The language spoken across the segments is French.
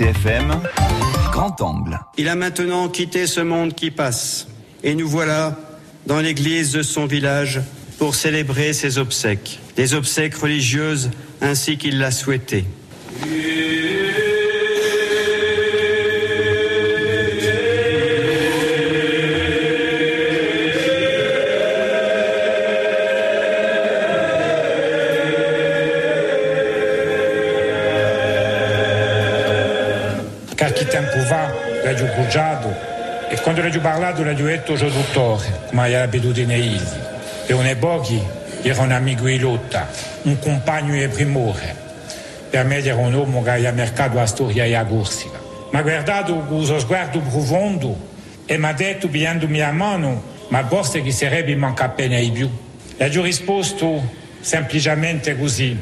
RCFM, grand angle. Il a maintenant quitté ce monde qui passe. Et nous voilà dans l'église de son village pour célébrer ses obsèques. Des obsèques religieuses ainsi qu'il l'a souhaité. Qualche tempo fa l'ho cugiato e quando l'ho parlato l'ho detto al dottore, come era abitudine. E un pochi era un amico di lotta, un compagno di primore. Per me era un uomo che ha mercato la storia e la Corsica. Mi ha guardato con uno sguardo profondo e mi ha detto, pigliandomi la mano, ma forse che sarebbe manca appena di più. E ho risposto semplicemente così.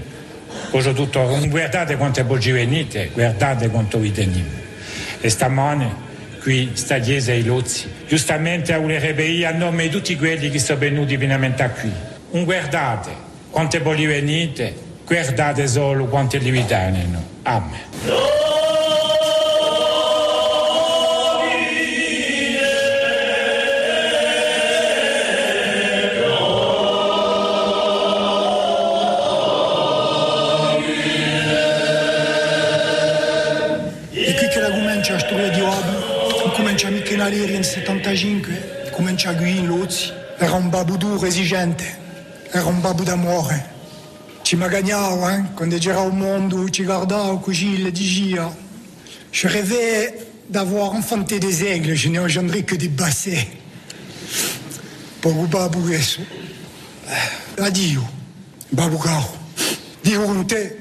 Cosa dottore, guardate quante oggi venite, guardate quanto vi teniamo. E stamane qui sta chiesa ai Lozzi. Giustamente volerebbe io a nome di tutti quelli che sono venuti pienamente qui. Un guardate quante voi venite, guardate solo quante li vitaneano. Amen. Comincia a storia di Obi, comincia in Aleri in 75, comincia qui in Lozzi. Era un babbo duro, esigente, era un babbo d'amore. Ci magagnava, eh? quando c'era au mondo, ci guardava così, le diceva. Je rêvais d'avoir enfanté des aigles, je n'ai engendré que des bassets. Poco babbo questo. Addio, babbo caro. Dio con te.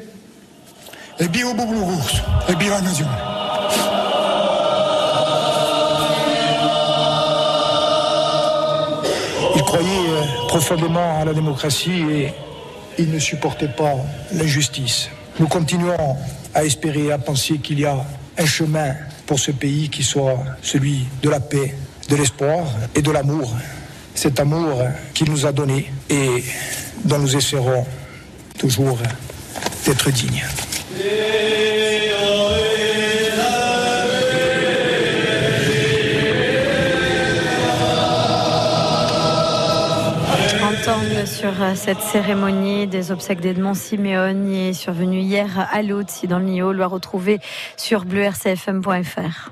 E Bublu Corso, e viva la nazione. Croyait euh, profondément à la démocratie et il ne supportait pas l'injustice. Nous continuons à espérer à penser qu'il y a un chemin pour ce pays qui soit celui de la paix, de l'espoir et de l'amour. Cet amour qu'il nous a donné et dont nous essaierons toujours d'être dignes. Sur euh, cette cérémonie des obsèques d'Edmond Siméon est survenue hier à Lutz dans le Nio, le retrouver sur bleurcfm.fr.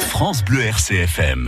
France Bleu RCFM.